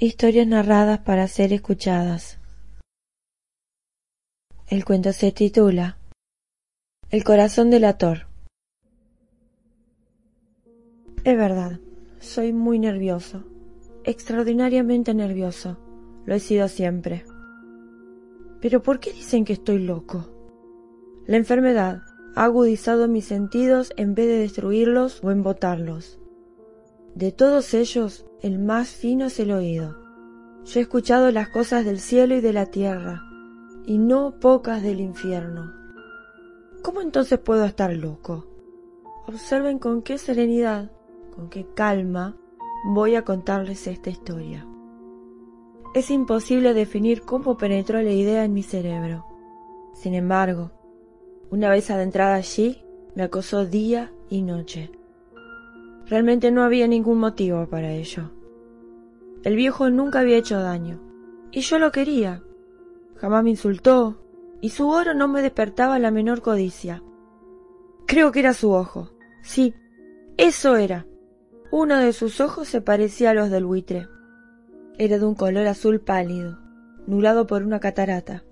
Historias narradas para ser escuchadas. El cuento se titula El corazón del ator. Es verdad, soy muy nervioso, extraordinariamente nervioso. Lo he sido siempre. Pero ¿por qué dicen que estoy loco? La enfermedad ha agudizado mis sentidos en vez de destruirlos o embotarlos. De todos ellos, el más fino es el oído. Yo he escuchado las cosas del cielo y de la tierra, y no pocas del infierno. ¿Cómo entonces puedo estar loco? Observen con qué serenidad, con qué calma voy a contarles esta historia. Es imposible definir cómo penetró la idea en mi cerebro. Sin embargo, una vez adentrada allí, me acosó día y noche. Realmente no había ningún motivo para ello. El viejo nunca había hecho daño, y yo lo quería. Jamás me insultó, y su oro no me despertaba la menor codicia. Creo que era su ojo. Sí, eso era. Uno de sus ojos se parecía a los del buitre. Era de un color azul pálido, nublado por una catarata.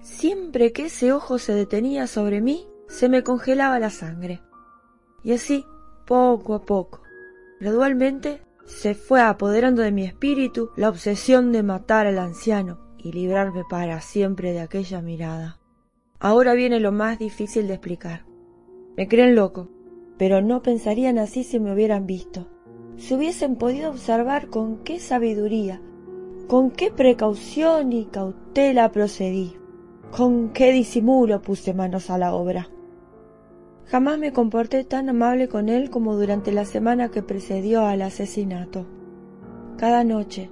Siempre que ese ojo se detenía sobre mí, se me congelaba la sangre. Y así poco a poco. Gradualmente se fue apoderando de mi espíritu la obsesión de matar al anciano y librarme para siempre de aquella mirada. Ahora viene lo más difícil de explicar. Me creen loco, pero no pensarían así si me hubieran visto. Si hubiesen podido observar con qué sabiduría, con qué precaución y cautela procedí, con qué disimulo puse manos a la obra. Jamás me comporté tan amable con él como durante la semana que precedió al asesinato. Cada noche,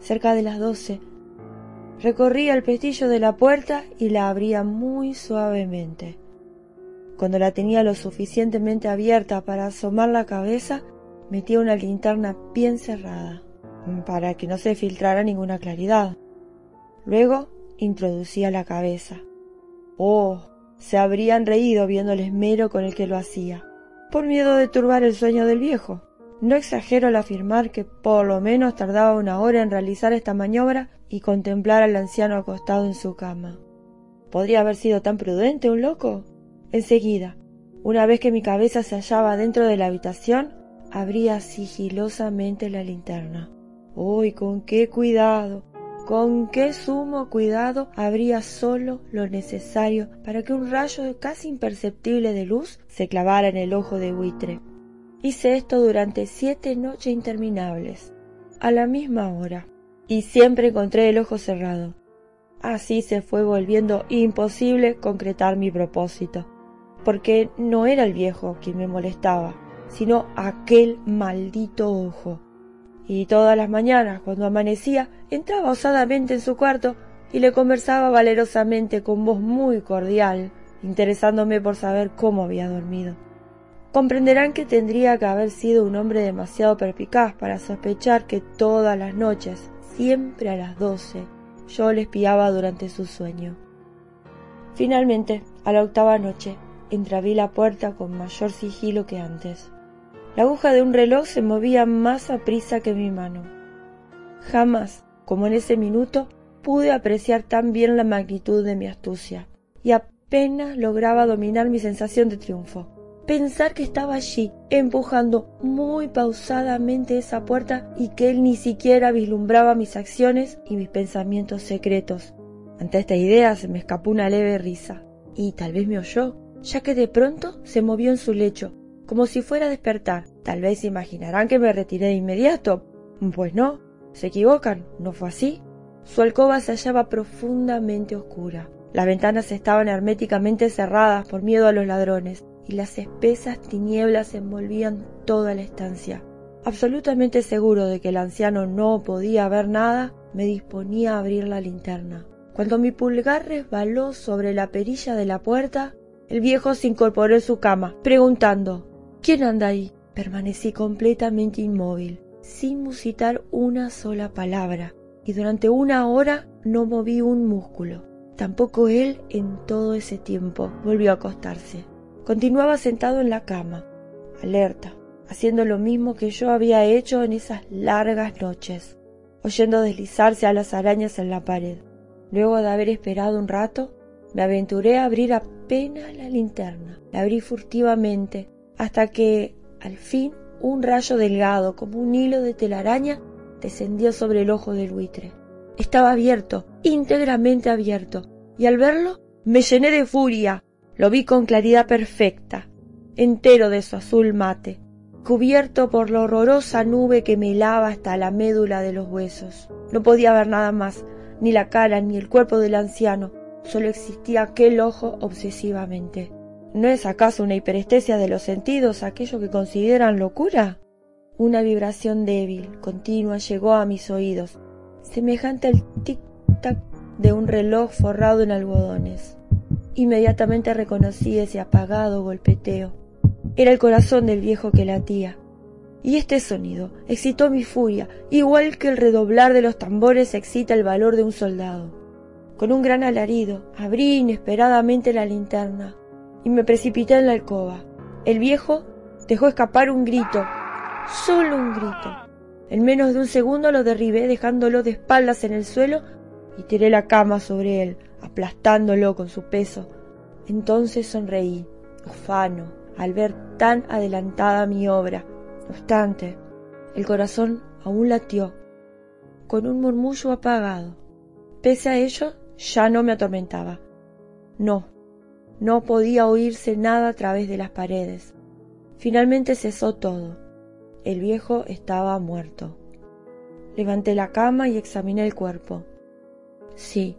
cerca de las doce, recorría el pestillo de la puerta y la abría muy suavemente. Cuando la tenía lo suficientemente abierta para asomar la cabeza, metía una linterna bien cerrada, para que no se filtrara ninguna claridad. Luego introducía la cabeza. Oh, se habrían reído viendo el esmero con el que lo hacía, por miedo de turbar el sueño del viejo. No exagero al afirmar que por lo menos tardaba una hora en realizar esta maniobra y contemplar al anciano acostado en su cama. ¿Podría haber sido tan prudente un loco? Enseguida, una vez que mi cabeza se hallaba dentro de la habitación, abría sigilosamente la linterna. ¡Uy, con qué cuidado! Con qué sumo cuidado habría solo lo necesario para que un rayo casi imperceptible de luz se clavara en el ojo de buitre. Hice esto durante siete noches interminables, a la misma hora, y siempre encontré el ojo cerrado. Así se fue volviendo imposible concretar mi propósito, porque no era el viejo quien me molestaba, sino aquel maldito ojo y todas las mañanas, cuando amanecía, entraba osadamente en su cuarto y le conversaba valerosamente con voz muy cordial, interesándome por saber cómo había dormido. Comprenderán que tendría que haber sido un hombre demasiado perpicaz para sospechar que todas las noches, siempre a las doce, yo le espiaba durante su sueño. Finalmente, a la octava noche, entreabrí la puerta con mayor sigilo que antes. La aguja de un reloj se movía más a prisa que mi mano. Jamás, como en ese minuto, pude apreciar tan bien la magnitud de mi astucia, y apenas lograba dominar mi sensación de triunfo. Pensar que estaba allí, empujando muy pausadamente esa puerta y que él ni siquiera vislumbraba mis acciones y mis pensamientos secretos. Ante esta idea se me escapó una leve risa, y tal vez me oyó, ya que de pronto se movió en su lecho, como si fuera a despertar. Tal vez imaginarán que me retiré de inmediato. Pues no, se equivocan, no fue así. Su alcoba se hallaba profundamente oscura. Las ventanas estaban herméticamente cerradas por miedo a los ladrones, y las espesas tinieblas envolvían toda la estancia. Absolutamente seguro de que el anciano no podía ver nada, me disponía a abrir la linterna. Cuando mi pulgar resbaló sobre la perilla de la puerta, el viejo se incorporó en su cama, preguntando ¿Quién anda ahí? Permanecí completamente inmóvil, sin musitar una sola palabra, y durante una hora no moví un músculo. Tampoco él en todo ese tiempo volvió a acostarse. Continuaba sentado en la cama, alerta, haciendo lo mismo que yo había hecho en esas largas noches. oyendo deslizarse a las arañas en la pared. Luego de haber esperado un rato, me aventuré a abrir apenas la linterna. La abrí furtivamente hasta que, al fin, un rayo delgado como un hilo de telaraña descendió sobre el ojo del buitre. Estaba abierto, íntegramente abierto, y al verlo me llené de furia. Lo vi con claridad perfecta, entero de su azul mate, cubierto por la horrorosa nube que me helaba hasta la médula de los huesos. No podía ver nada más, ni la cara ni el cuerpo del anciano, solo existía aquel ojo obsesivamente. ¿No es acaso una hiperestesia de los sentidos aquello que consideran locura? Una vibración débil, continua, llegó a mis oídos, semejante al tic-tac de un reloj forrado en algodones. Inmediatamente reconocí ese apagado golpeteo. Era el corazón del viejo que latía. Y este sonido excitó mi furia, igual que el redoblar de los tambores excita el valor de un soldado. Con un gran alarido, abrí inesperadamente la linterna y me precipité en la alcoba. El viejo dejó escapar un grito, solo un grito. En menos de un segundo lo derribé dejándolo de espaldas en el suelo y tiré la cama sobre él, aplastándolo con su peso. Entonces sonreí, ufano, al ver tan adelantada mi obra. No obstante, el corazón aún latió, con un murmullo apagado. Pese a ello, ya no me atormentaba. No, no podía oírse nada a través de las paredes. Finalmente cesó todo. El viejo estaba muerto. Levanté la cama y examiné el cuerpo. Sí,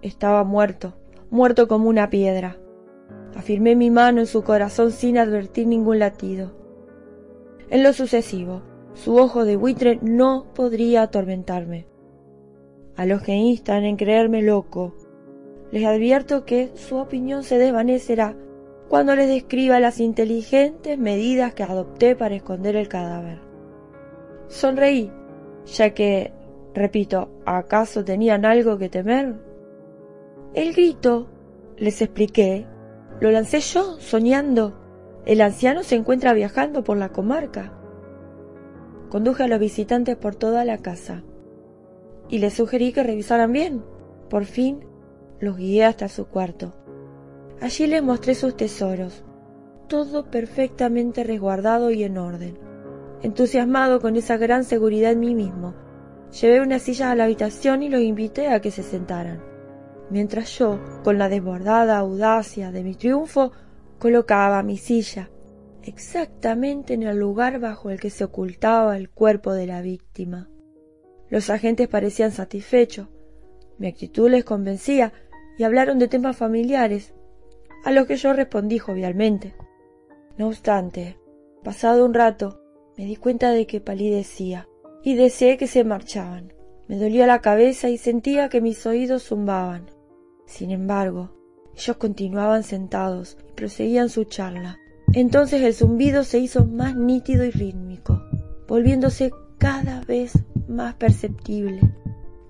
estaba muerto, muerto como una piedra. Afirmé mi mano en su corazón sin advertir ningún latido. En lo sucesivo, su ojo de buitre no podría atormentarme. A los que instan en creerme loco, les advierto que su opinión se desvanecerá cuando les describa las inteligentes medidas que adopté para esconder el cadáver. Sonreí, ya que, repito, ¿acaso tenían algo que temer? El grito, les expliqué, lo lancé yo, soñando. El anciano se encuentra viajando por la comarca. Conduje a los visitantes por toda la casa y les sugerí que revisaran bien. Por fin los guié hasta su cuarto. Allí les mostré sus tesoros, todo perfectamente resguardado y en orden. Entusiasmado con esa gran seguridad en mí mismo, llevé una silla a la habitación y los invité a que se sentaran, mientras yo, con la desbordada audacia de mi triunfo, colocaba mi silla exactamente en el lugar bajo el que se ocultaba el cuerpo de la víctima. Los agentes parecían satisfechos. Mi actitud les convencía y hablaron de temas familiares, a los que yo respondí jovialmente. No obstante, pasado un rato, me di cuenta de que palidecía y deseé que se marchaban. Me dolía la cabeza y sentía que mis oídos zumbaban. Sin embargo, ellos continuaban sentados y proseguían su charla. Entonces el zumbido se hizo más nítido y rítmico, volviéndose cada vez más perceptible.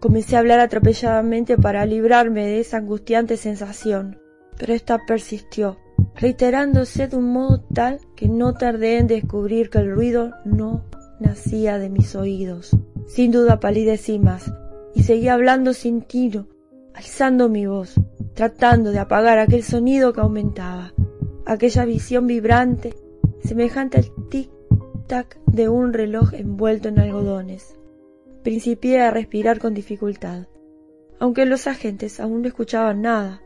Comencé a hablar atropelladamente para librarme de esa angustiante sensación, pero esta persistió, reiterándose de un modo tal que no tardé en descubrir que el ruido no nacía de mis oídos. Sin duda palidecí más, y seguí hablando sin tiro, alzando mi voz, tratando de apagar aquel sonido que aumentaba, aquella visión vibrante, semejante al tic-tac de un reloj envuelto en algodones. Principié a respirar con dificultad, aunque los agentes aún no escuchaban nada,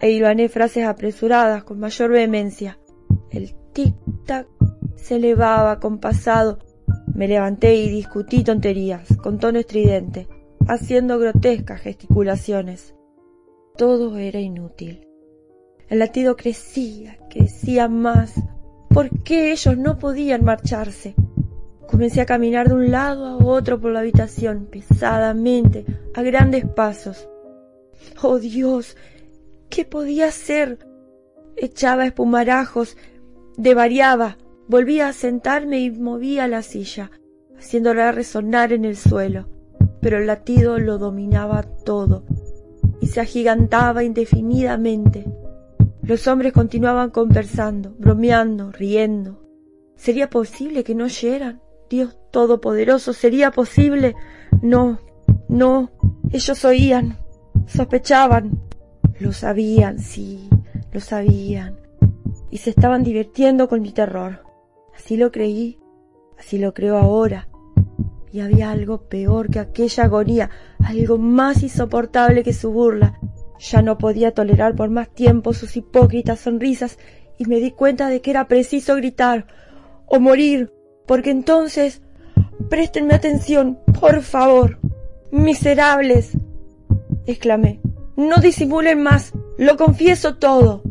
e hilvané frases apresuradas con mayor vehemencia. El tic-tac se elevaba compasado. Me levanté y discutí tonterías, con tono estridente, haciendo grotescas gesticulaciones. Todo era inútil. El latido crecía, crecía más. ¿Por qué ellos no podían marcharse? Comencé a caminar de un lado a otro por la habitación, pesadamente, a grandes pasos. Oh Dios, ¿qué podía hacer? Echaba espumarajos, devariaba, volvía a sentarme y movía la silla, haciéndola resonar en el suelo, pero el latido lo dominaba todo y se agigantaba indefinidamente. Los hombres continuaban conversando, bromeando, riendo. ¿Sería posible que no oyeran? Dios Todopoderoso, ¿sería posible? No, no, ellos oían, sospechaban, lo sabían, sí, lo sabían, y se estaban divirtiendo con mi terror. Así lo creí, así lo creo ahora. Y había algo peor que aquella agonía, algo más insoportable que su burla. Ya no podía tolerar por más tiempo sus hipócritas sonrisas y me di cuenta de que era preciso gritar o morir, porque entonces Préstenme atención, por favor. Miserables. exclamé. No disimulen más. Lo confieso todo.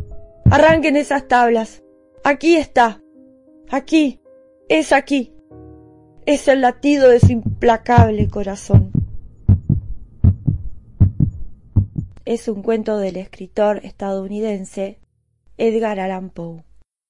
Arranquen esas tablas. Aquí está. Aquí. Es aquí. Es el latido de su implacable corazón. Es un cuento del escritor estadounidense Edgar Allan Poe.